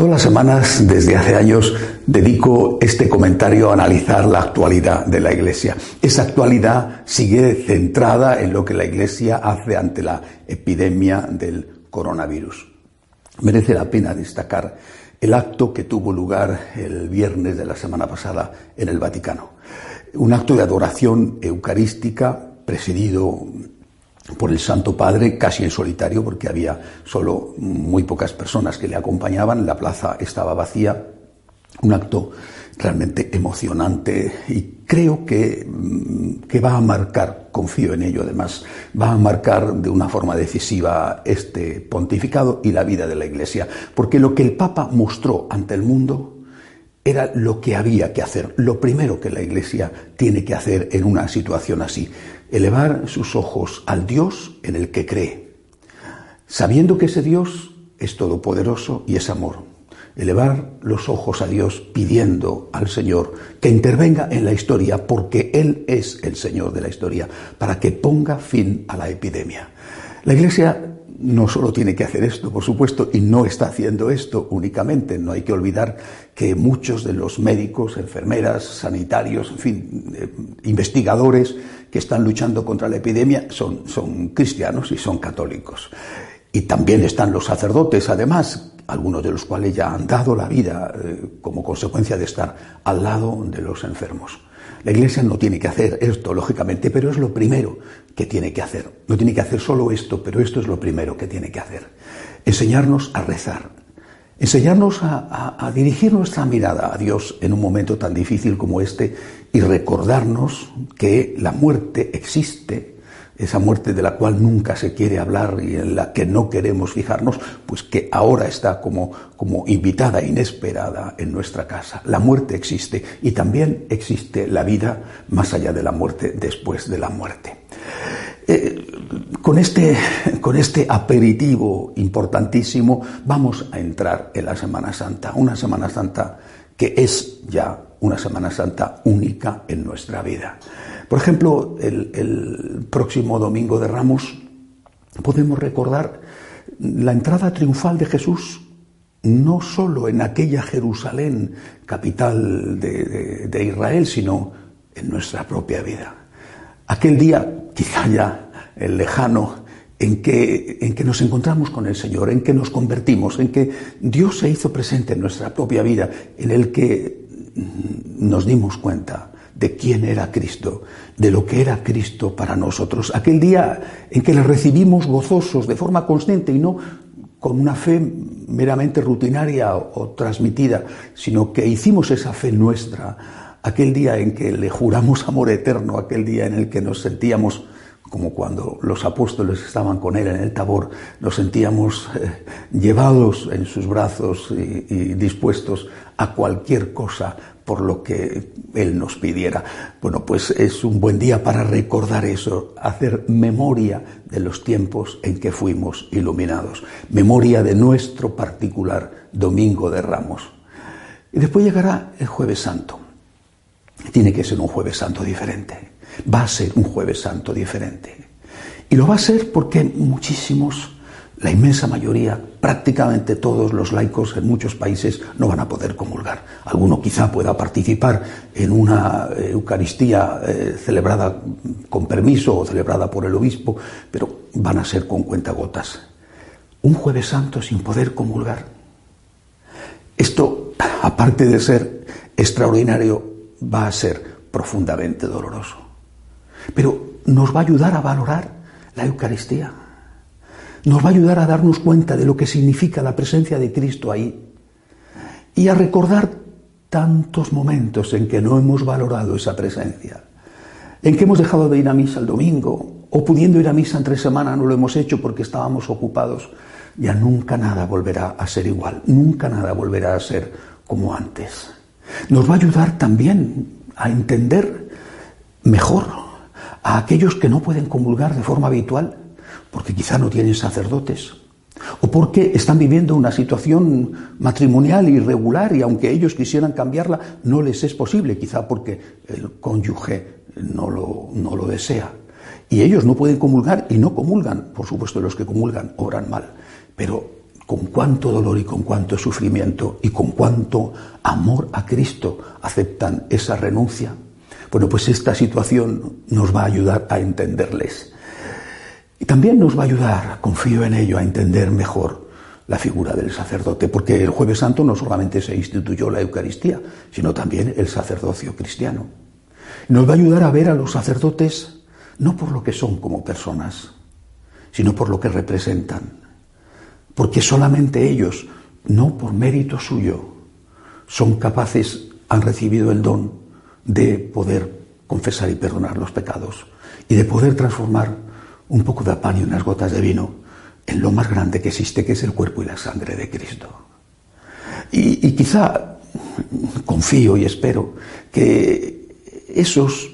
Todas las semanas, desde hace años, dedico este comentario a analizar la actualidad de la Iglesia. Esa actualidad sigue centrada en lo que la Iglesia hace ante la epidemia del coronavirus. Merece la pena destacar el acto que tuvo lugar el viernes de la semana pasada en el Vaticano. Un acto de adoración eucarística presidido por el Santo Padre casi en solitario porque había solo muy pocas personas que le acompañaban, la plaza estaba vacía, un acto realmente emocionante y creo que, mm, que, va a marcar, confío en ello además, va a marcar de una forma decisiva este pontificado y la vida de la Iglesia, porque lo que el Papa mostró ante el mundo era lo que había que hacer, lo primero que la Iglesia tiene que hacer en una situación así, elevar sus ojos al Dios en el que cree, sabiendo que ese Dios es todopoderoso y es amor. Elevar los ojos a Dios pidiendo al Señor que intervenga en la historia porque Él es el Señor de la historia, para que ponga fin a la epidemia. La Iglesia no solo tiene que hacer esto, por supuesto, y no está haciendo esto únicamente. No hay que olvidar que muchos de los médicos, enfermeras, sanitarios, en fin, eh, investigadores que están luchando contra la epidemia son, son cristianos y son católicos. Y también están los sacerdotes, además, algunos de los cuales ya han dado la vida eh, como consecuencia de estar al lado de los enfermos. La Iglesia no tiene que hacer esto, lógicamente, pero es lo primero que tiene que hacer. No tiene que hacer solo esto, pero esto es lo primero que tiene que hacer. Enseñarnos a rezar, enseñarnos a, dirigir nuestra mirada a Dios en un momento tan difícil como este y recordarnos que la muerte existe, esa muerte de la cual nunca se quiere hablar y en la que no queremos fijarnos, pues que ahora está como, como invitada, inesperada en nuestra casa. La muerte existe y también existe la vida más allá de la muerte, después de la muerte. Eh, con, este, con este aperitivo importantísimo vamos a entrar en la Semana Santa, una Semana Santa que es ya una Semana Santa única en nuestra vida. Por ejemplo, el, próximo domingo de Ramos podemos recordar la entrada triunfal de Jesús no solo en aquella Jerusalén, capital de, Israel, sino en nuestra propia vida. Aquel día, quizá ya el lejano, en que, en que nos encontramos con el Señor, en que nos convertimos, en que Dios se hizo presente en nuestra propia vida, en el que nos dimos cuenta de quién era Cristo, de lo que era Cristo para nosotros. Aquel día en que le recibimos gozosos de forma consciente y no con una fe meramente rutinaria o, transmitida, sino que hicimos esa fe nuestra. Aquel día en que le juramos amor eterno, aquel día en el que nos sentíamos como cuando los apóstoles estaban con él en el tabor, nos sentíamos eh, llevados en sus brazos y, dispuestos a cualquier cosa por lo que él nos pidiera. Bueno, pues es un buen día para recordar eso, hacer memoria de los tiempos en que fuimos iluminados, memoria de nuestro particular Domingo de Ramos. Y después llegará el jueves santo. Tiene que ser un jueves santo diferente va a ser un jueves santo diferente. Y lo va a ser porque muchísimos, la inmensa mayoría, prácticamente todos los laicos en muchos países no van a poder comulgar. Alguno quizá pueda participar en una Eucaristía eh, celebrada con permiso o celebrada por el obispo, pero van a ser con cuentagotas. Un jueves santo sin poder comulgar. Esto, aparte de ser extraordinario, va a ser profundamente doloroso pero nos va a ayudar a valorar la Eucaristía. Nos va a ayudar a darnos cuenta de lo que significa la presencia de Cristo ahí y a recordar tantos momentos en que no hemos valorado esa presencia, en que hemos dejado de ir a misa el domingo, o pudiendo ir a misa entre semana no lo hemos hecho porque estábamos ocupados, ya nunca nada volverá a ser igual, nunca nada volverá a ser como antes. Nos va a ayudar también a entender mejor a aquellos que no pueden comulgar de forma habitual, porque quizá no tienen sacerdotes, o porque están viviendo una situación matrimonial irregular y aunque ellos quisieran cambiarla, no les es posible, quizá porque el cónyuge no lo, no lo desea. Y ellos no pueden comulgar y no comulgan. Por supuesto, los que comulgan obran mal. Pero con cuánto dolor y con cuánto sufrimiento y con cuánto amor a Cristo aceptan esa renuncia. Bueno, pues esta situación nos va a ayudar a entenderles. Y también nos va a ayudar, confío en ello, a entender mejor la figura del sacerdote, porque el jueves santo no solamente se instituyó la Eucaristía, sino también el sacerdocio cristiano. Nos va a ayudar a ver a los sacerdotes no por lo que son como personas, sino por lo que representan. Porque solamente ellos, no por mérito suyo, son capaces, han recibido el don de poder confesar y perdonar los pecados y de poder transformar un poco de pan y unas gotas de vino en lo más grande que existe, que es el cuerpo y la sangre de Cristo. Y, quizá confío y espero que esos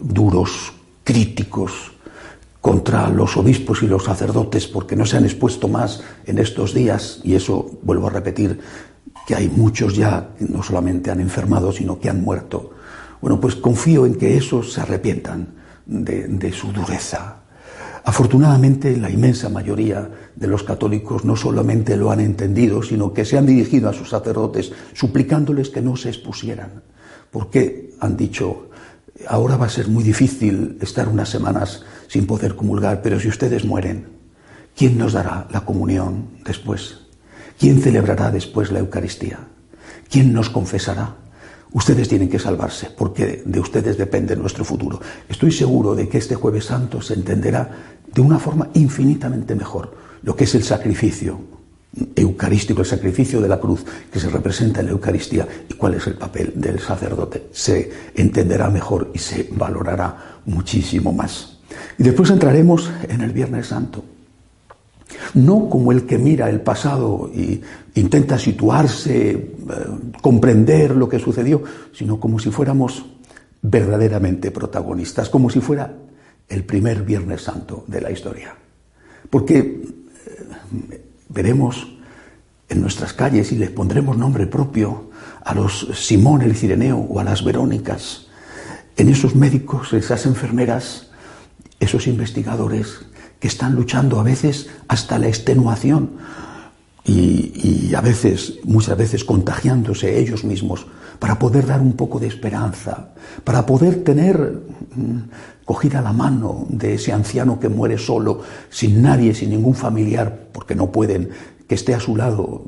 duros, críticos contra los obispos y los sacerdotes porque no se han expuesto más en estos días, y eso vuelvo a repetir, que hay muchos ya que no solamente han enfermado, sino que han muerto. Bueno, pues confío en que esos se arrepientan de, su dureza. Afortunadamente, la inmensa mayoría de los católicos no solamente lo han entendido, sino que se han dirigido a sus sacerdotes suplicándoles que no se expusieran, porque han dicho, ahora va a ser muy difícil estar unas semanas sin poder comulgar, pero si ustedes mueren, ¿quién nos dará la comunión después? ¿Quién celebrará después la Eucaristía? ¿Quién nos confesará? Ustedes tienen que salvarse, porque de ustedes depende nuestro futuro. Estoy seguro de que este jueves santo se entenderá de una forma infinitamente mejor lo que es el sacrificio eucarístico, el sacrificio de la cruz que se representa en la Eucaristía y cuál es el papel del sacerdote. Se entenderá mejor y se valorará muchísimo más. Y después entraremos en el Viernes Santo. No como el que mira el pasado y intenta situarse, eh, comprender lo que sucedió, sino como si fuéramos verdaderamente protagonistas, como si fuera el primer Viernes Santo de la historia. Porque eh, veremos en nuestras calles y les pondremos nombre propio a los Simón el Cireneo o a las Verónicas, en esos médicos, esas enfermeras, esos investigadores que están luchando a veces hasta la extenuación y, a veces, muchas veces contagiándose ellos mismos para poder dar un poco de esperanza, para poder tener mm, cogida la mano de ese anciano que muere solo, sin nadie, sin ningún familiar, porque no pueden, que esté a su lado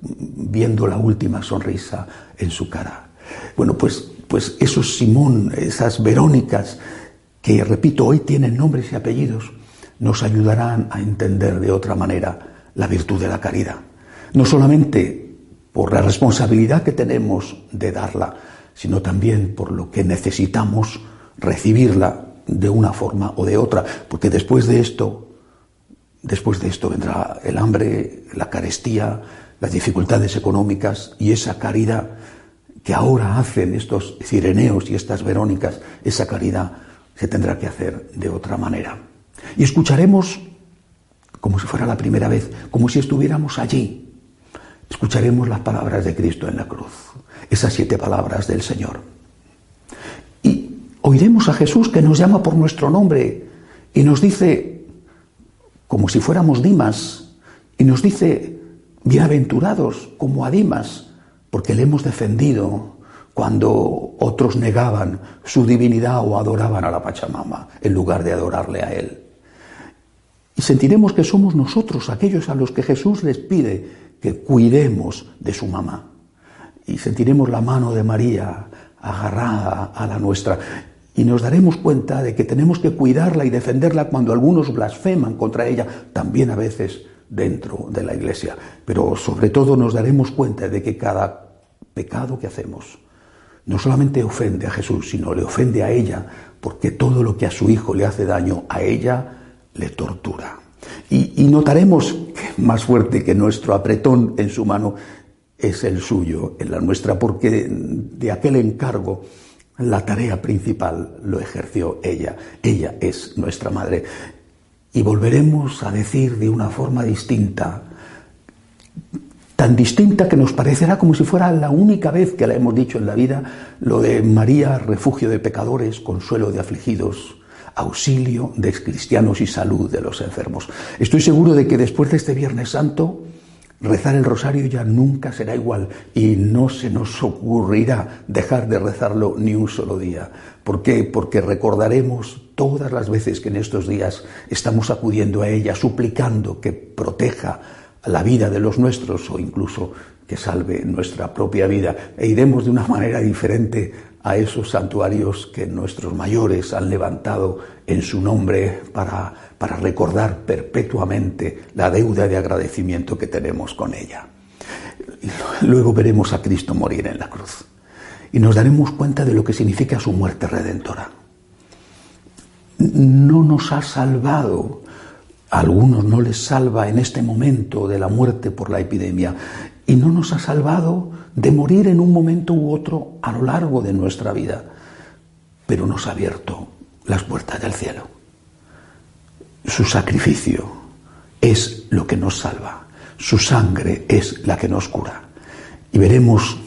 viendo la última sonrisa en su cara. Bueno, pues, pues esos Simón, esas Verónicas, que repito, hoy tienen nombres y apellidos, nos ayudarán a entender de otra manera la virtud de la caridad. No solamente por la responsabilidad que tenemos de darla, sino también por lo que necesitamos recibirla de una forma o de otra, porque después de esto, después de esto vendrá el hambre, la carestía, las dificultades económicas y esa caridad que ahora hacen estos cireneos y estas verónicas, esa caridad se tendrá que hacer de otra manera. Y escucharemos como si fuera la primera vez, como si estuviéramos allí, escucharemos las palabras de Cristo en la cruz, esas siete palabras del Señor. Y oiremos a Jesús que nos llama por nuestro nombre y nos dice, como si fuéramos Dimas, y nos dice, bienaventurados como a Dimas, porque le hemos defendido cuando otros negaban su divinidad o adoraban a la Pachamama en lugar de adorarle a Él. Y sentiremos que somos nosotros aquellos a los que Jesús les pide que cuidemos de su mamá. Y sentiremos la mano de María agarrada a la nuestra. Y nos daremos cuenta de que tenemos que cuidarla y defenderla cuando algunos blasfeman contra ella, también a veces dentro de la iglesia. Pero sobre todo nos daremos cuenta de que cada pecado que hacemos, no solamente ofende a Jesús, sino le ofende a ella, porque todo lo que a su hijo le hace daño, a ella le tortura. Y, notaremos que más fuerte que nuestro apretón en su mano es el suyo, en la nuestra, porque de aquel encargo la tarea principal lo ejerció ella. Ella es nuestra madre. Y volveremos a decir de una forma distinta, tan distinta que nos parecerá como si fuera la única vez que la hemos dicho en la vida, lo de María, refugio de pecadores, consuelo de afligidos, auxilio de cristianos y salud de los enfermos. Estoy seguro de que después de este Viernes Santo, rezar el rosario ya nunca será igual y no se nos ocurrirá dejar de rezarlo ni un solo día. ¿Por qué? Porque recordaremos todas las veces que en estos días estamos acudiendo a ella, suplicando que proteja la vida de los nuestros o incluso que salve nuestra propia vida. E iremos de una manera diferente a esos santuarios que nuestros mayores han levantado en su nombre para, para recordar perpetuamente la deuda de agradecimiento que tenemos con ella. Luego veremos a Cristo morir en la cruz y nos daremos cuenta de lo que significa su muerte redentora. No nos ha salvado a algunos no les salva en este momento de la muerte por la epidemia y no nos ha salvado de morir en un momento u otro a lo largo de nuestra vida, pero nos ha abierto las puertas del cielo. Su sacrificio es lo que nos salva, su sangre es la que nos cura. Y veremos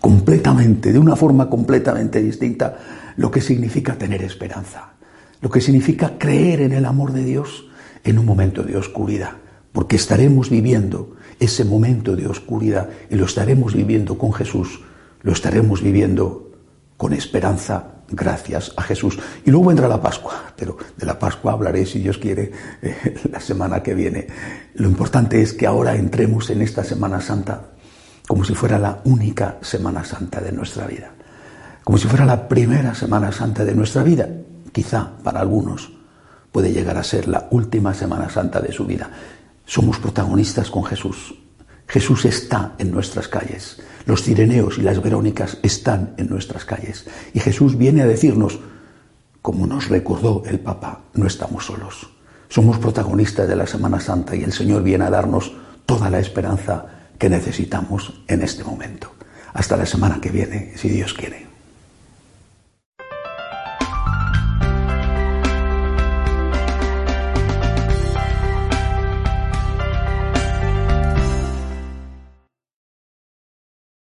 completamente, de una forma completamente distinta, lo que significa tener esperanza, lo que significa creer en el amor de Dios en un momento de oscuridad, porque estaremos viviendo ese momento de oscuridad y lo estaremos viviendo con Jesús, lo estaremos viviendo con esperanza gracias a Jesús. Y luego vendrá la Pascua, pero de la Pascua hablaré, si Dios quiere, eh, la semana que viene. Lo importante es que ahora entremos en esta Semana Santa como si fuera la única Semana Santa de nuestra vida, como si fuera la primera Semana Santa de nuestra vida, quizá para algunos puede llegar a ser la última Semana Santa de su vida. Somos protagonistas con Jesús. Jesús está en nuestras calles. Los cireneos y las verónicas están en nuestras calles. Y Jesús viene a decirnos, como nos recordó el Papa, no estamos solos. Somos protagonistas de la Semana Santa y el Señor viene a darnos toda la esperanza que necesitamos en este momento. Hasta la semana que viene, si Dios quiere.